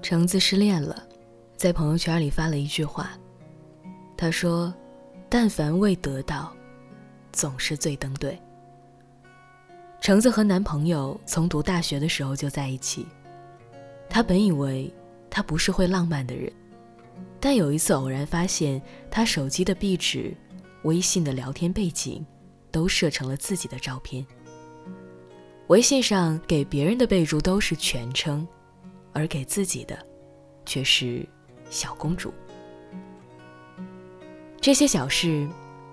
橙子失恋了，在朋友圈里发了一句话，他说：“但凡未得到，总是最登对。”橙子和男朋友从读大学的时候就在一起，她本以为他不是会浪漫的人，但有一次偶然发现他手机的壁纸、微信的聊天背景，都设成了自己的照片。微信上给别人的备注都是全称。而给自己的，却是小公主。这些小事，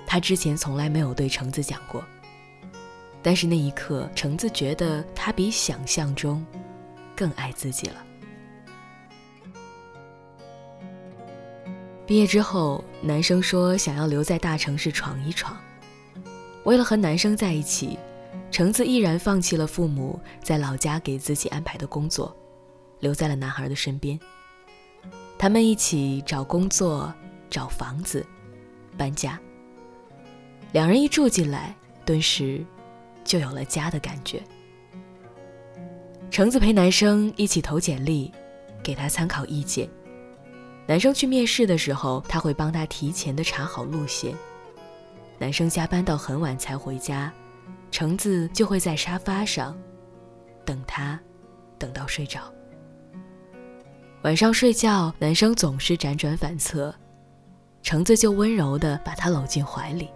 他之前从来没有对橙子讲过。但是那一刻，橙子觉得他比想象中更爱自己了。毕业之后，男生说想要留在大城市闯一闯。为了和男生在一起，橙子毅然放弃了父母在老家给自己安排的工作。留在了男孩的身边。他们一起找工作、找房子、搬家。两人一住进来，顿时就有了家的感觉。橙子陪男生一起投简历，给他参考意见。男生去面试的时候，他会帮他提前的查好路线。男生加班到很晚才回家，橙子就会在沙发上等他，等到睡着。晚上睡觉，男生总是辗转反侧，橙子就温柔的把他搂进怀里，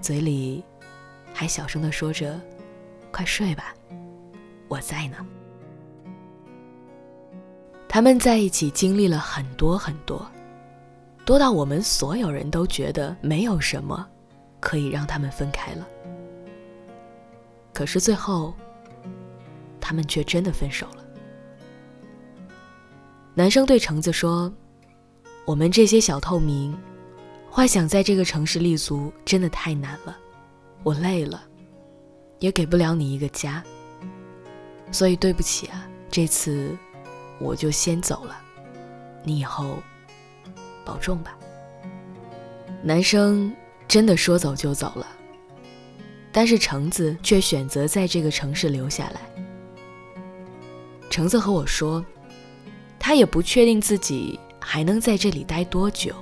嘴里还小声的说着：“快睡吧，我在呢。”他们在一起经历了很多很多，多到我们所有人都觉得没有什么可以让他们分开了。可是最后，他们却真的分手了。男生对橙子说：“我们这些小透明，幻想在这个城市立足真的太难了，我累了，也给不了你一个家。所以对不起啊，这次我就先走了，你以后保重吧。”男生真的说走就走了，但是橙子却选择在这个城市留下来。橙子和我说。他也不确定自己还能在这里待多久，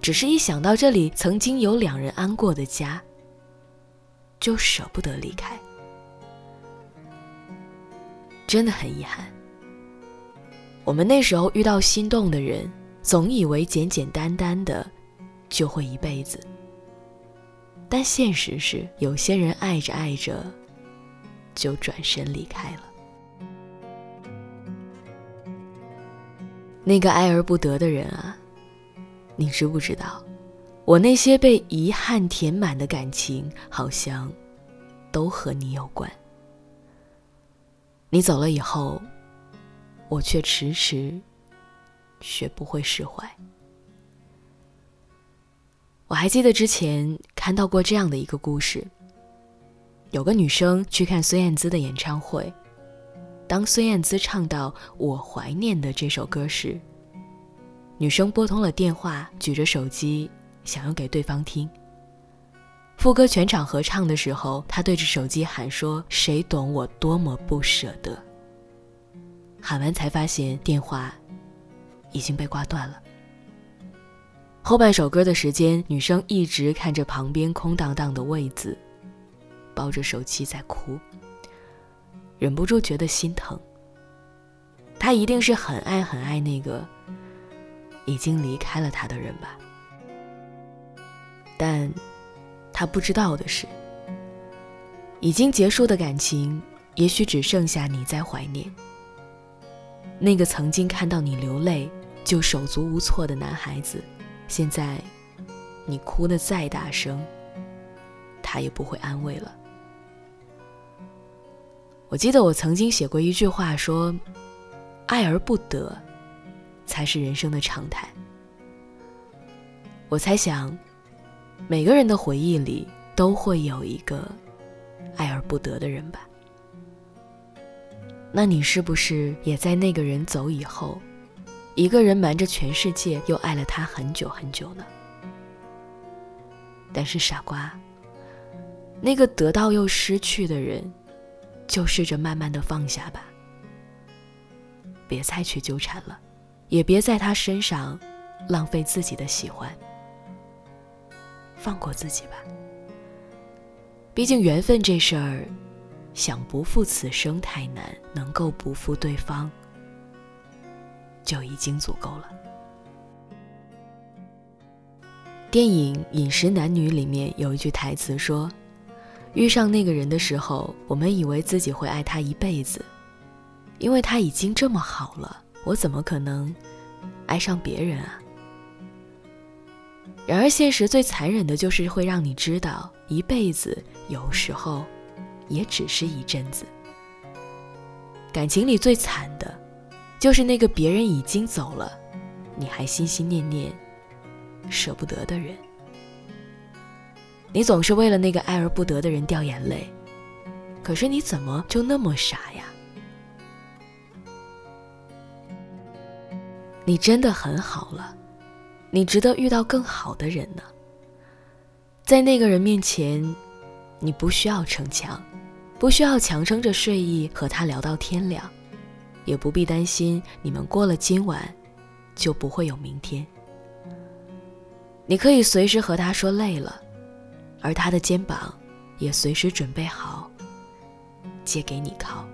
只是一想到这里曾经有两人安过的家，就舍不得离开。真的很遗憾，我们那时候遇到心动的人，总以为简简单单的就会一辈子，但现实是，有些人爱着爱着，就转身离开了。那个爱而不得的人啊，你知不知道？我那些被遗憾填满的感情，好像都和你有关。你走了以后，我却迟迟学不会释怀。我还记得之前看到过这样的一个故事：有个女生去看孙燕姿的演唱会。当孙燕姿唱到《我怀念的》这首歌时，女生拨通了电话，举着手机想要给对方听。副歌全场合唱的时候，她对着手机喊说：“谁懂我多么不舍得。”喊完才发现电话已经被挂断了。后半首歌的时间，女生一直看着旁边空荡荡的位子，抱着手机在哭。忍不住觉得心疼。她一定是很爱很爱那个已经离开了他的人吧。但，她不知道的是，已经结束的感情，也许只剩下你在怀念。那个曾经看到你流泪就手足无措的男孩子，现在，你哭得再大声，他也不会安慰了。我记得我曾经写过一句话，说：“爱而不得，才是人生的常态。”我猜想，每个人的回忆里都会有一个爱而不得的人吧？那你是不是也在那个人走以后，一个人瞒着全世界又爱了他很久很久呢？但是傻瓜，那个得到又失去的人。就试着慢慢的放下吧，别再去纠缠了，也别在他身上浪费自己的喜欢，放过自己吧。毕竟缘分这事儿，想不负此生太难，能够不负对方，就已经足够了。电影《饮食男女》里面有一句台词说：“遇上那个人的时候，我们以为自己会爱他一辈子，因为他已经这么好了，我怎么可能爱上别人啊？”然而现实最残忍的就是会让你知道。一辈子有时候也只是一阵子。感情里最惨的，就是那个别人已经走了，你还心心念念、舍不得的人。你总是为了那个爱而不得的人掉眼泪，可是你怎么就那么傻呀？你真的很好了，你值得遇到更好的人呢。在那个人面前，你不需要逞强，不需要强撑着睡意和他聊到天亮，也不必担心你们过了今晚就不会有明天。你可以随时和他说累了，而他的肩膀也随时准备好借给你靠。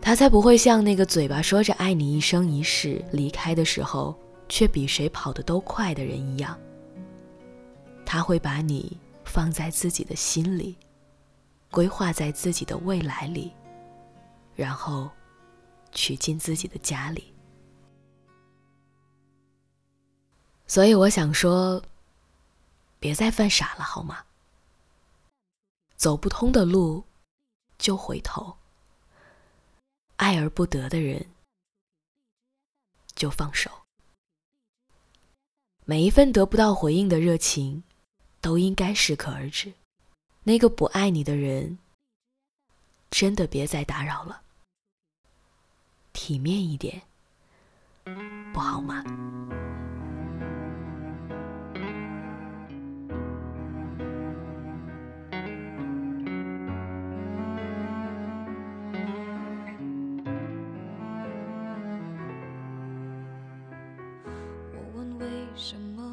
他才不会像那个嘴巴说着爱你一生一世，离开的时候却比谁跑得都快的人一样。他会把你放在自己的心里，规划在自己的未来里，然后娶进自己的家里。所以我想说，别再犯傻了，好吗？走不通的路就回头，爱而不得的人就放手。每一份得不到回应的热情。都应该适可而止。那个不爱你的人，真的别再打扰了，体面一点不好吗？我问为什么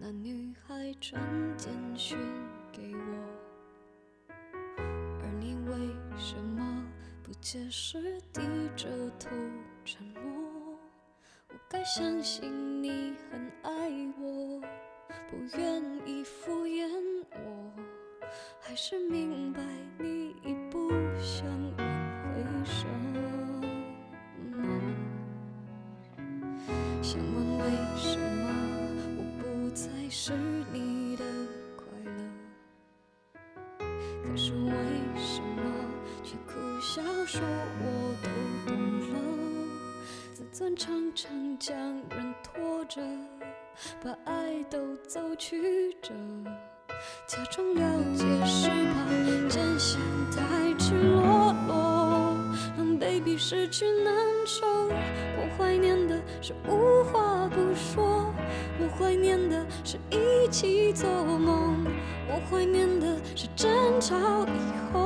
那女孩穿简裙。解释，低着头沉默？我该相信你很爱我，不愿意敷衍我，还是明白你已不想挽回什么？说我都懂了，自尊常常将人拖着，把爱都走曲折，假装了解是怕真相太赤裸裸，让 baby 失去难受。我怀念的是无话不说，我怀念的是一起做梦，我怀念的是争吵以后。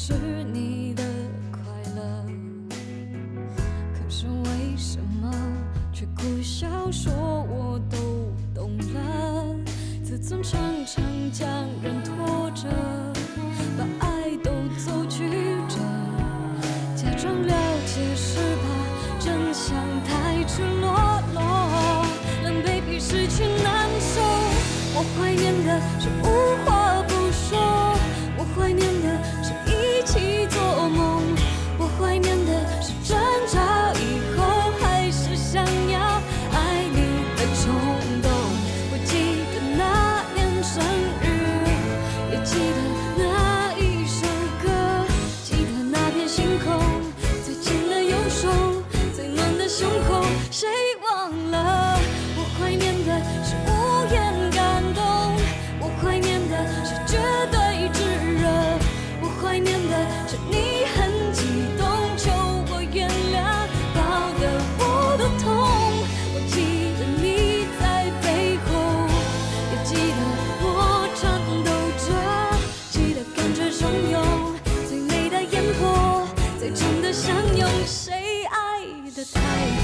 是你的快乐，可是为什么却苦笑说我都懂了？自尊常常的太阳。